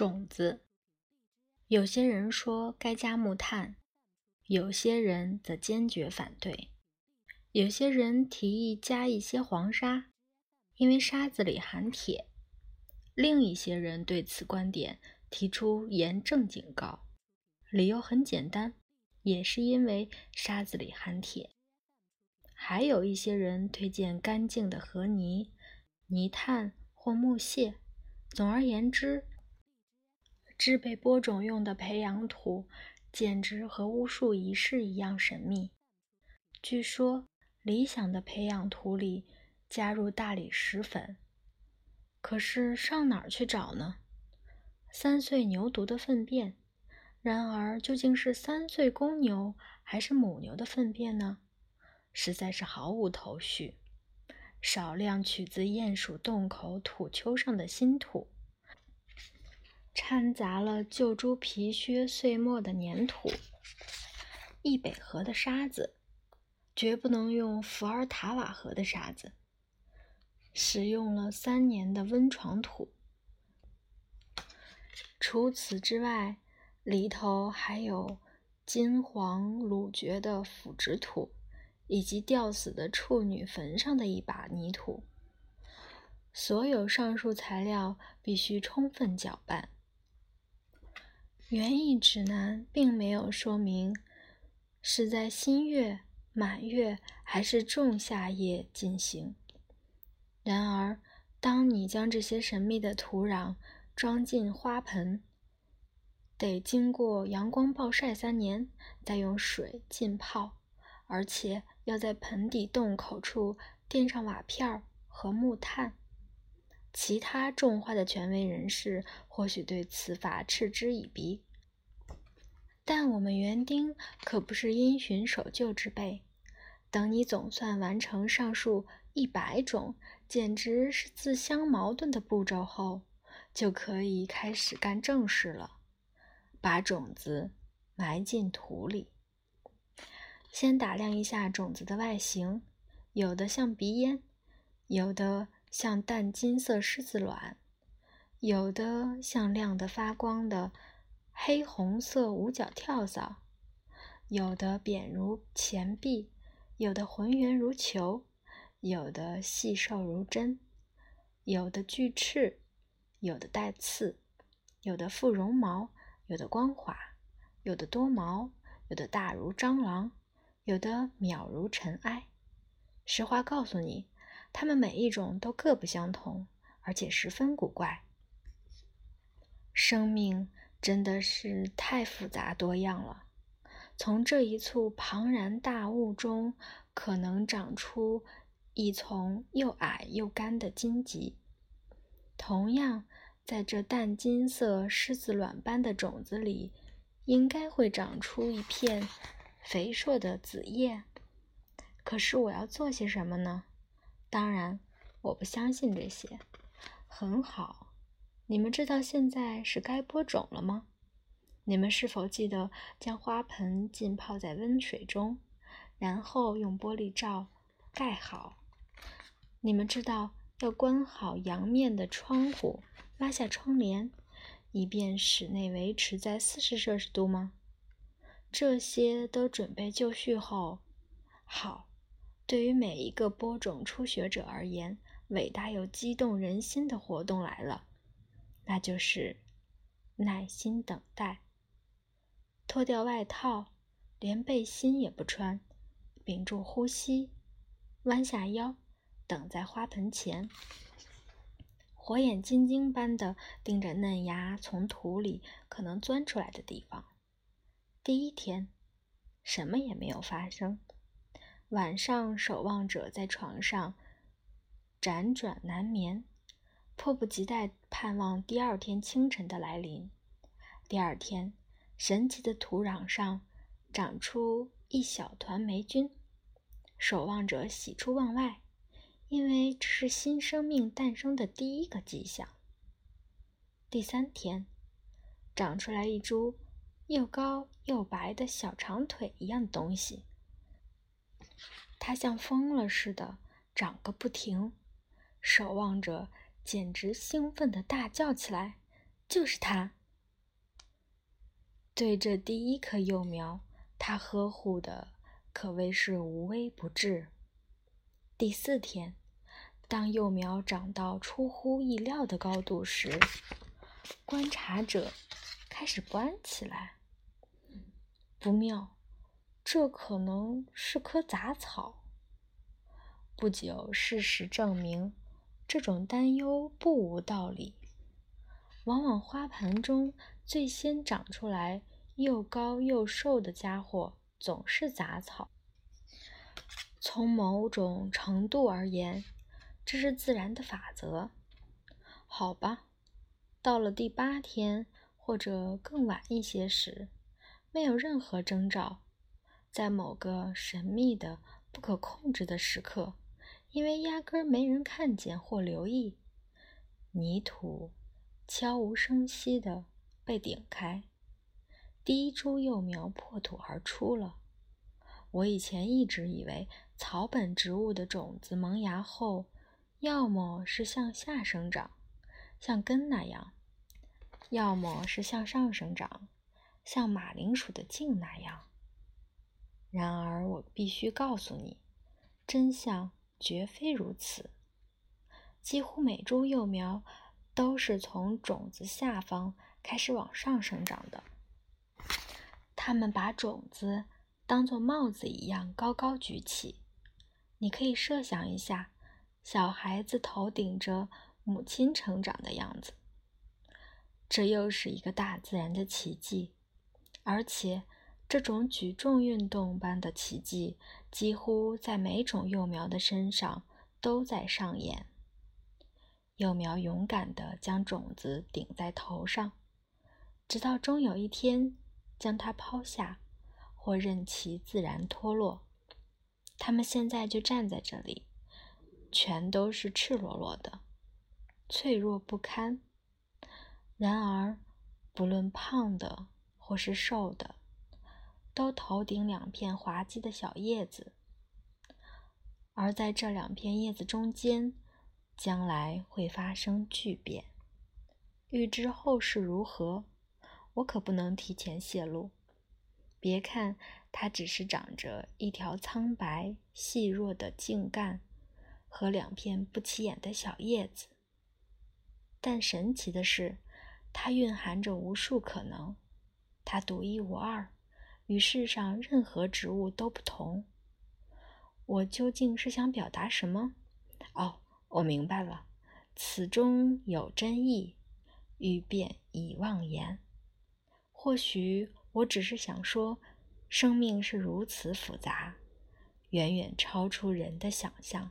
种子，有些人说该加木炭，有些人则坚决反对。有些人提议加一些黄沙，因为沙子里含铁。另一些人对此观点提出严正警告，理由很简单，也是因为沙子里含铁。还有一些人推荐干净的河泥、泥炭或木屑。总而言之。制备播种用的培养土，简直和巫术仪式一样神秘。据说，理想的培养土里加入大理石粉，可是上哪儿去找呢？三岁牛犊的粪便，然而究竟是三岁公牛还是母牛的粪便呢？实在是毫无头绪。少量取自鼹鼠洞口土丘上的新土。掺杂了旧猪皮靴碎末的粘土，易北河的沙子，绝不能用伏尔塔瓦河的沙子。使用了三年的温床土。除此之外，里头还有金黄鲁蕨的腐殖土，以及吊死的处女坟上的一把泥土。所有上述材料必须充分搅拌。园艺指南并没有说明是在新月、满月还是仲夏夜进行。然而，当你将这些神秘的土壤装进花盆，得经过阳光暴晒三年，再用水浸泡，而且要在盆底洞口处垫上瓦片和木炭。其他种花的权威人士或许对此法嗤之以鼻，但我们园丁可不是因循守旧之辈。等你总算完成上述一百种简直是自相矛盾的步骤后，就可以开始干正事了，把种子埋进土里。先打量一下种子的外形，有的像鼻烟，有的。像淡金色狮子卵，有的像亮得发光的黑红色五角跳蚤，有的扁如钱币，有的浑圆如球，有的细瘦如针，有的巨翅，有的带刺，有的附绒毛，有的光滑，有的多毛，有的大如蟑螂，有的渺如尘埃。实话告诉你。它们每一种都各不相同，而且十分古怪。生命真的是太复杂多样了。从这一簇庞然大物中，可能长出一丛又矮又干的荆棘；同样，在这淡金色狮子卵般的种子里，应该会长出一片肥硕的子叶。可是，我要做些什么呢？当然，我不相信这些。很好，你们知道现在是该播种了吗？你们是否记得将花盆浸泡在温水中，然后用玻璃罩盖好？你们知道要关好阳面的窗户，拉下窗帘，以便室内维持在四十摄氏度吗？这些都准备就绪后，好。对于每一个播种初学者而言，伟大又激动人心的活动来了，那就是耐心等待。脱掉外套，连背心也不穿，屏住呼吸，弯下腰，等在花盆前，火眼金睛般的盯着嫩芽从土里可能钻出来的地方。第一天，什么也没有发生。晚上，守望者在床上辗转难眠，迫不及待盼望第二天清晨的来临。第二天，神奇的土壤上长出一小团霉菌，守望者喜出望外，因为这是新生命诞生的第一个迹象。第三天，长出来一株又高又白的小长腿一样的东西。它像疯了似的长个不停，守望者简直兴奋地大叫起来：“就是它。对这第一棵幼苗，他呵护的可谓是无微不至。第四天，当幼苗长到出乎意料的高度时，观察者开始不安起来。不妙，这可能是棵杂草。不久，事实证明，这种担忧不无道理。往往花盆中最先长出来。又高又瘦的家伙总是杂草。从某种程度而言，这是自然的法则。好吧，到了第八天或者更晚一些时，没有任何征兆，在某个神秘的、不可控制的时刻，因为压根儿没人看见或留意，泥土悄无声息地被顶开。第一株幼苗破土而出了。我以前一直以为草本植物的种子萌芽后，要么是向下生长，像根那样；要么是向上生长，像马铃薯的茎那样。然而，我必须告诉你，真相绝非如此。几乎每株幼苗都是从种子下方开始往上生长的。他们把种子当作帽子一样高高举起。你可以设想一下，小孩子头顶着母亲成长的样子。这又是一个大自然的奇迹，而且这种举重运动般的奇迹几乎在每种幼苗的身上都在上演。幼苗勇敢地将种子顶在头上，直到终有一天。将它抛下，或任其自然脱落。它们现在就站在这里，全都是赤裸裸的，脆弱不堪。然而，不论胖的或是瘦的，都头顶两片滑稽的小叶子。而在这两片叶子中间，将来会发生巨变。欲知后事如何？我可不能提前泄露。别看它只是长着一条苍白细弱的茎干和两片不起眼的小叶子，但神奇的是，它蕴含着无数可能。它独一无二，与世上任何植物都不同。我究竟是想表达什么？哦，我明白了，此中有真意，欲辨已忘言。或许我只是想说，生命是如此复杂，远远超出人的想象。